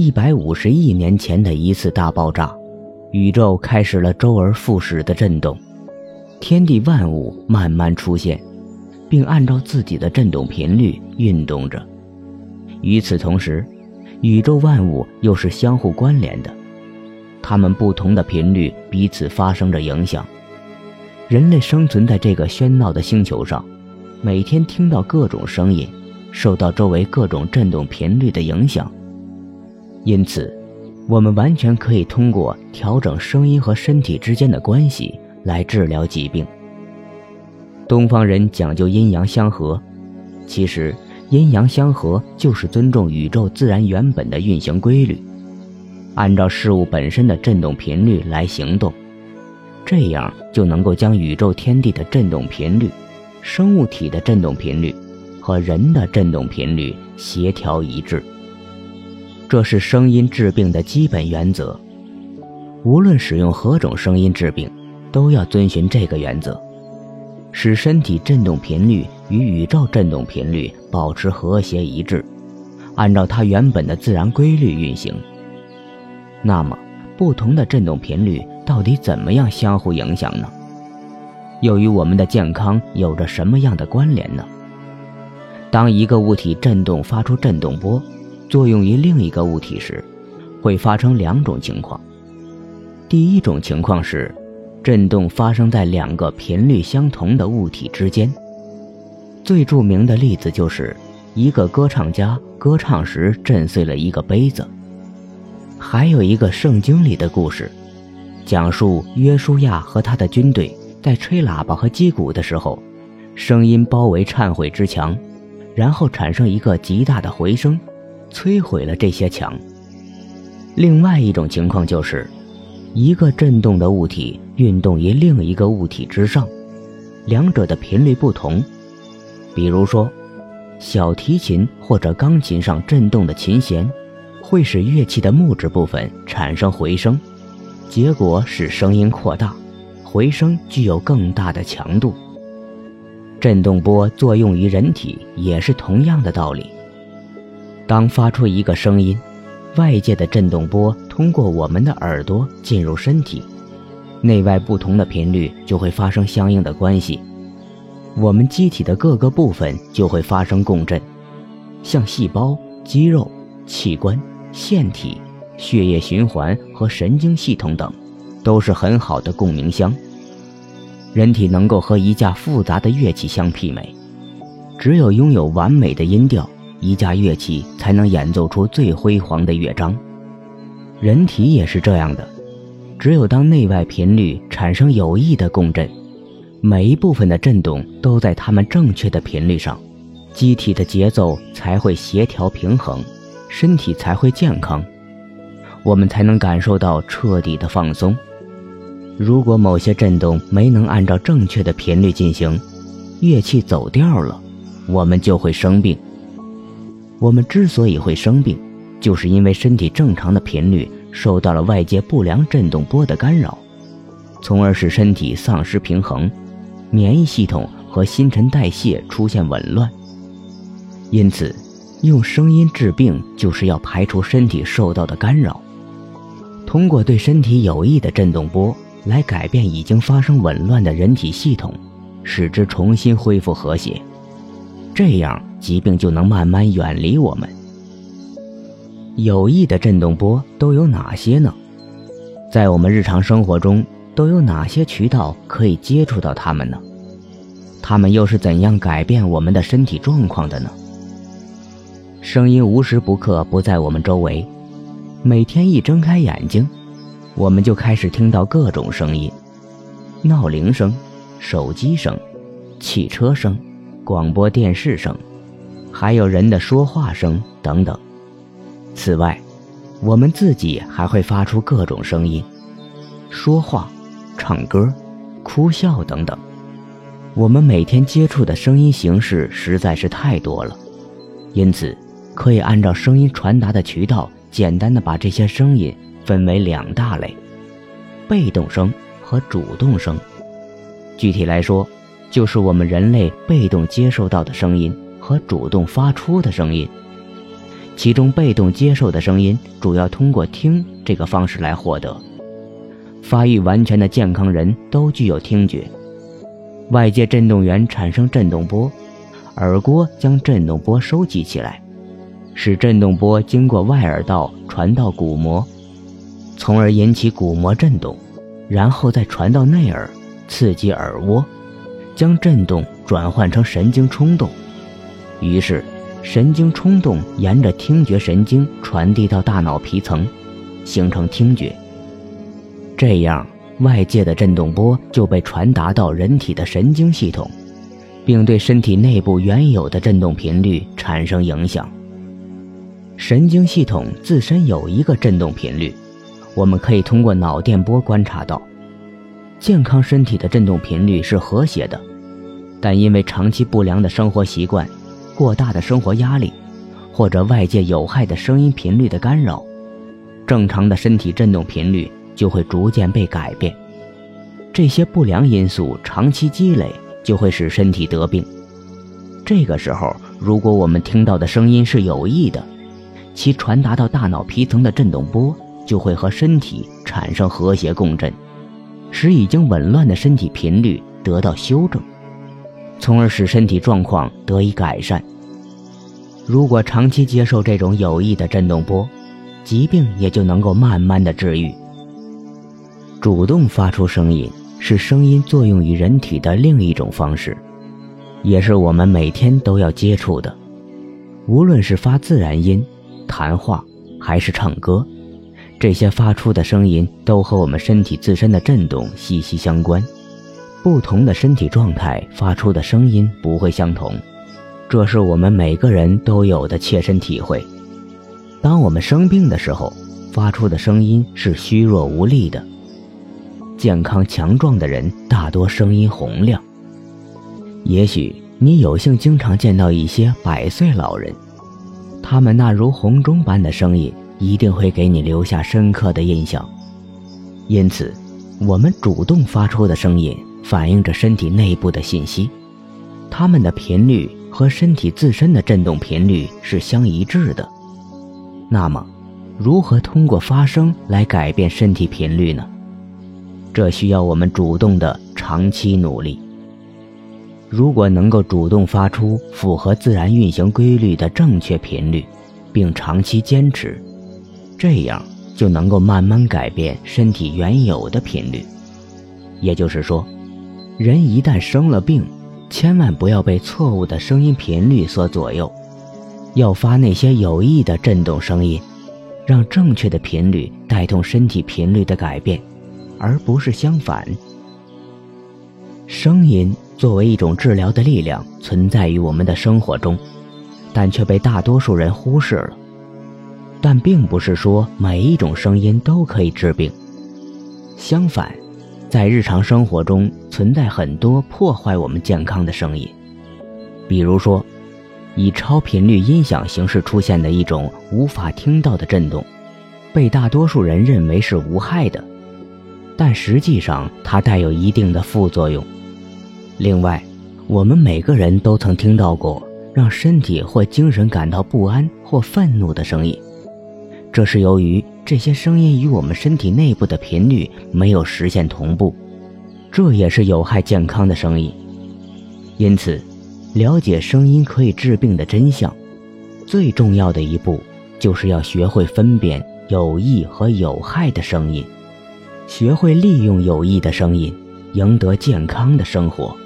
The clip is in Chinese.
一百五十亿年前的一次大爆炸，宇宙开始了周而复始的震动，天地万物慢慢出现，并按照自己的振动频率运动着。与此同时，宇宙万物又是相互关联的，它们不同的频率彼此发生着影响。人类生存在这个喧闹的星球上，每天听到各种声音，受到周围各种振动频率的影响。因此，我们完全可以通过调整声音和身体之间的关系来治疗疾病。东方人讲究阴阳相合，其实。阴阳相合就是尊重宇宙自然原本的运行规律，按照事物本身的振动频率来行动，这样就能够将宇宙天地的振动频率、生物体的振动频率和人的振动频率协调一致。这是声音治病的基本原则。无论使用何种声音治病，都要遵循这个原则。使身体振动频率与宇宙振动频率保持和谐一致，按照它原本的自然规律运行。那么，不同的振动频率到底怎么样相互影响呢？又与我们的健康有着什么样的关联呢？当一个物体振动发出振动波，作用于另一个物体时，会发生两种情况。第一种情况是。震动发生在两个频率相同的物体之间。最著名的例子就是，一个歌唱家歌唱时震碎了一个杯子。还有一个圣经里的故事，讲述约书亚和他的军队在吹喇叭和击鼓的时候，声音包围忏悔之墙，然后产生一个极大的回声，摧毁了这些墙。另外一种情况就是。一个振动的物体运动于另一个物体之上，两者的频率不同。比如说，小提琴或者钢琴上振动的琴弦，会使乐器的木质部分产生回声，结果使声音扩大，回声具有更大的强度。振动波作用于人体也是同样的道理。当发出一个声音。外界的振动波通过我们的耳朵进入身体，内外不同的频率就会发生相应的关系，我们机体的各个部分就会发生共振，像细胞、肌肉、器官、腺体、血液循环和神经系统等，都是很好的共鸣箱。人体能够和一架复杂的乐器相媲美，只有拥有完美的音调。一架乐器才能演奏出最辉煌的乐章，人体也是这样的。只有当内外频率产生有益的共振，每一部分的振动都在它们正确的频率上，机体的节奏才会协调平衡，身体才会健康，我们才能感受到彻底的放松。如果某些振动没能按照正确的频率进行，乐器走调了，我们就会生病。我们之所以会生病，就是因为身体正常的频率受到了外界不良振动波的干扰，从而使身体丧失平衡，免疫系统和新陈代谢出现紊乱。因此，用声音治病就是要排除身体受到的干扰，通过对身体有益的振动波来改变已经发生紊乱的人体系统，使之重新恢复和谐。这样，疾病就能慢慢远离我们。有益的振动波都有哪些呢？在我们日常生活中，都有哪些渠道可以接触到它们呢？它们又是怎样改变我们的身体状况的呢？声音无时不刻不在我们周围，每天一睁开眼睛，我们就开始听到各种声音：闹铃声、手机声、汽车声。广播电视声，还有人的说话声等等。此外，我们自己还会发出各种声音，说话、唱歌、哭笑等等。我们每天接触的声音形式实在是太多了，因此可以按照声音传达的渠道，简单的把这些声音分为两大类：被动声和主动声。具体来说，就是我们人类被动接受到的声音和主动发出的声音。其中被动接受的声音主要通过听这个方式来获得。发育完全的健康人都具有听觉，外界振动源产生振动波，耳郭将振动波收集起来，使振动波经过外耳道传到鼓膜，从而引起鼓膜振动，然后再传到内耳，刺激耳蜗，将振动转换成神经冲动，于是。神经冲动沿着听觉神经传递到大脑皮层，形成听觉。这样，外界的振动波就被传达到人体的神经系统，并对身体内部原有的振动频率产生影响。神经系统自身有一个振动频率，我们可以通过脑电波观察到。健康身体的振动频率是和谐的，但因为长期不良的生活习惯。过大的生活压力，或者外界有害的声音频率的干扰，正常的身体振动频率就会逐渐被改变。这些不良因素长期积累，就会使身体得病。这个时候，如果我们听到的声音是有益的，其传达到大脑皮层的振动波就会和身体产生和谐共振，使已经紊乱的身体频率得到修正。从而使身体状况得以改善。如果长期接受这种有益的振动波，疾病也就能够慢慢的治愈。主动发出声音是声音作用于人体的另一种方式，也是我们每天都要接触的。无论是发自然音、谈话，还是唱歌，这些发出的声音都和我们身体自身的振动息息相关。不同的身体状态发出的声音不会相同，这是我们每个人都有的切身体会。当我们生病的时候，发出的声音是虚弱无力的；健康强壮的人大多声音洪亮。也许你有幸经常见到一些百岁老人，他们那如洪钟般的声音一定会给你留下深刻的印象。因此，我们主动发出的声音。反映着身体内部的信息，它们的频率和身体自身的振动频率是相一致的。那么，如何通过发声来改变身体频率呢？这需要我们主动的长期努力。如果能够主动发出符合自然运行规律的正确频率，并长期坚持，这样就能够慢慢改变身体原有的频率。也就是说。人一旦生了病，千万不要被错误的声音频率所左右，要发那些有益的振动声音，让正确的频率带动身体频率的改变，而不是相反。声音作为一种治疗的力量存在于我们的生活中，但却被大多数人忽视了。但并不是说每一种声音都可以治病，相反。在日常生活中存在很多破坏我们健康的声音，比如说，以超频率音响形式出现的一种无法听到的震动，被大多数人认为是无害的，但实际上它带有一定的副作用。另外，我们每个人都曾听到过让身体或精神感到不安或愤怒的声音，这是由于。这些声音与我们身体内部的频率没有实现同步，这也是有害健康的声音。因此，了解声音可以治病的真相，最重要的一步就是要学会分辨有益和有害的声音，学会利用有益的声音，赢得健康的生活。